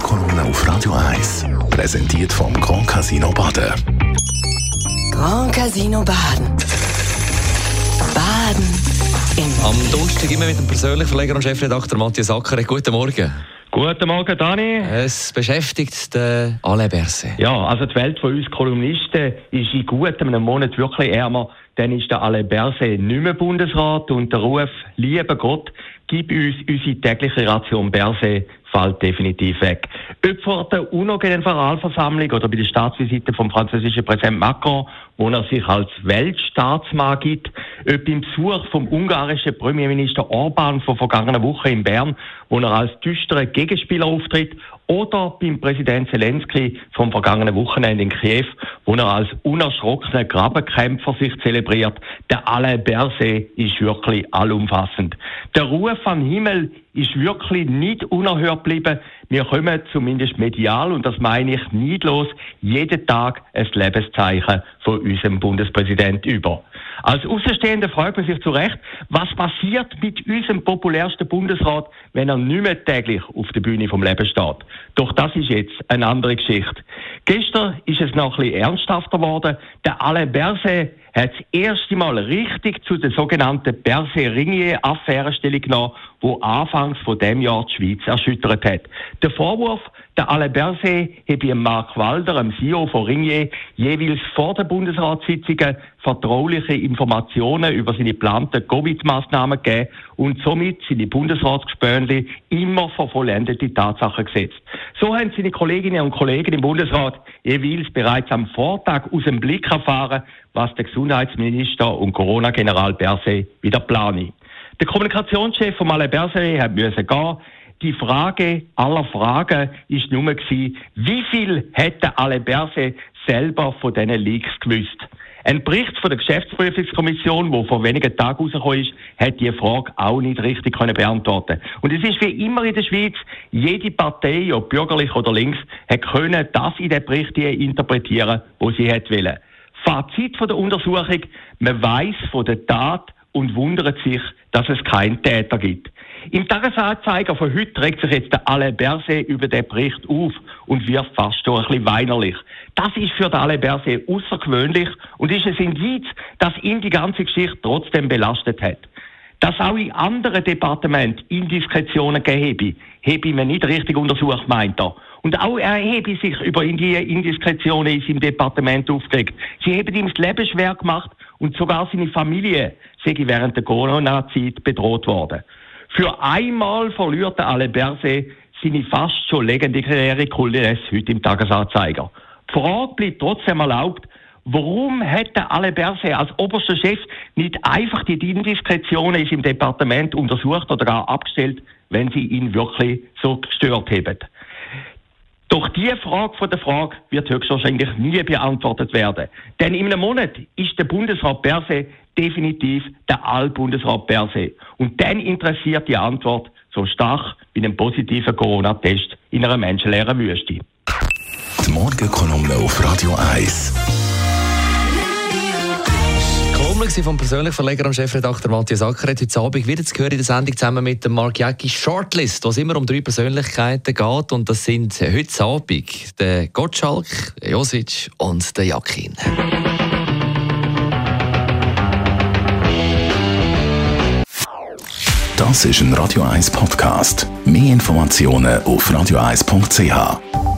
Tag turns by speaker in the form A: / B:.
A: Morgenkolumne auf Radio 1. Präsentiert vom Grand Casino Baden.
B: Grand Casino Baden. Baden im
C: Am Donnerstag immer mit dem persönlichen Verleger und Chefredakteur Matthias Ackeret. Guten Morgen.
D: Guten Morgen, Dani.
C: Es beschäftigt den Alain Berset.
D: Ja, also die Welt von uns Kolumnisten ist in gut einem Monat wirklich ärmer. Dann ist der Alain Berset nicht mehr Bundesrat und der Ruf, lieber Gott, gib uns unsere tägliche Ration Berset, fällt definitiv weg. Ob vor der UNO-Generalversammlung oder bei der Staatsvisite vom französischen Präsident Macron, wo er sich als Weltstaatsmann gibt, ob im Besuch vom ungarischen Premierminister Orban von vergangener Woche in Bern, wo er als düsterer Gegenspieler auftritt, oder beim Präsident Zelensky vom vergangenen Wochenende in Kiew, wo er als unerschrockener Grabenkämpfer sich zelebriert. Der Alain Berset ist wirklich allumfassend. Der Ruf am Himmel ist wirklich nicht unerhört geblieben. Wir kommen zumindest medial, und das meine ich neidlos, jeden Tag ein Lebenszeichen von unserem Bundespräsident über. Als Außenstehender fragt man sich zu Recht, was passiert mit unserem populärsten Bundesrat, wenn er nicht mehr täglich auf der Bühne vom Leben steht. Doch das ist jetzt eine andere Geschichte. Gestern ist es noch ein bisschen ernsthafter geworden. Der Alain Berset hat das erste Mal richtig zu der sogenannten Berset-Ringier-Affäre Stellung genommen, wo anfangs von dem Jahr die Schweiz erschüttert hat. Der Vorwurf, der Alain Berset habe Mark Walder, dem CEO von Ringier, jeweils vor der Bundesratssitzungen vertrauliche Informationen über seine geplanten Covid-Maßnahmen gegeben und somit seine Bundesratsgespönli immer vor vollendete Tatsachen gesetzt. So haben seine Kolleginnen und Kollegen im Bundesrat jeweils bereits am Vortag aus dem Blick erfahren, was der Gesundheitsminister und Corona-General Berset wieder plane. Der Kommunikationschef von Alain Berset hat müssen gehen. Die Frage aller Fragen ist nur gewesen, wie viel hätte Alain Berset selber von diesen Leaks gewusst? Ein Bericht von der Geschäftsprüfungskommission, der vor wenigen Tagen rausgekommen ist, hat diese Frage auch nicht richtig können beantworten Und es ist wie immer in der Schweiz, jede Partei, ob bürgerlich oder links, hat können das in den Bericht interpretieren, wo sie hat wollen. Fazit von der Untersuchung, man weiß von der Tat und wundert sich, dass es keinen Täter gibt. Im Tagesanzeiger von heute regt sich jetzt der Alain Berset über den Bericht auf und wird fast schon ein bisschen weinerlich. Das ist für den Alain Berset außergewöhnlich und ist ein Indiz, dass ihn die ganze Geschichte trotzdem belastet hat. Dass auch in anderen Departementen Indiskretionen gegeben habe ich mir nicht richtig untersucht, meint er. Und auch er habe sich über die Indiskretionen in seinem Departement aufgeregt. Sie haben ihm das Leben schwer gemacht und sogar seine Familie sei während der Corona-Zeit bedroht worden. Für einmal verliert der Alain Berset seine fast schon legendäre Kulisse heute im Tagesanzeiger. Die Frage bleibt trotzdem erlaubt, warum hat der Alain Berset als oberster Chef nicht einfach die Indiskretionen im Departement untersucht oder gar abgestellt, wenn sie ihn wirklich so gestört haben? Doch diese Frage von der Frage wird höchstwahrscheinlich nie beantwortet werden. Denn in einem Monat ist der Bundesrat Berset definitiv der Allbundesrat Berset. Und dann interessiert die Antwort so stark wie ein positiver Corona-Test in einer menschenleeren Wüste.
A: Die Morgenkolumne auf Radio 1.
C: Kolumne vom persönlichen Verleger und Chefredakteur Matthias Ackeret. Heute Abend wieder zu hören in der Sendung zusammen mit dem Mark Jäcki Shortlist, wo es immer um drei Persönlichkeiten geht. Und das sind heute Abend der Gottschalk, Josic und der Jakin.
A: Das ist ein Radio 1 Podcast. Mehr Informationen auf radio1.ch.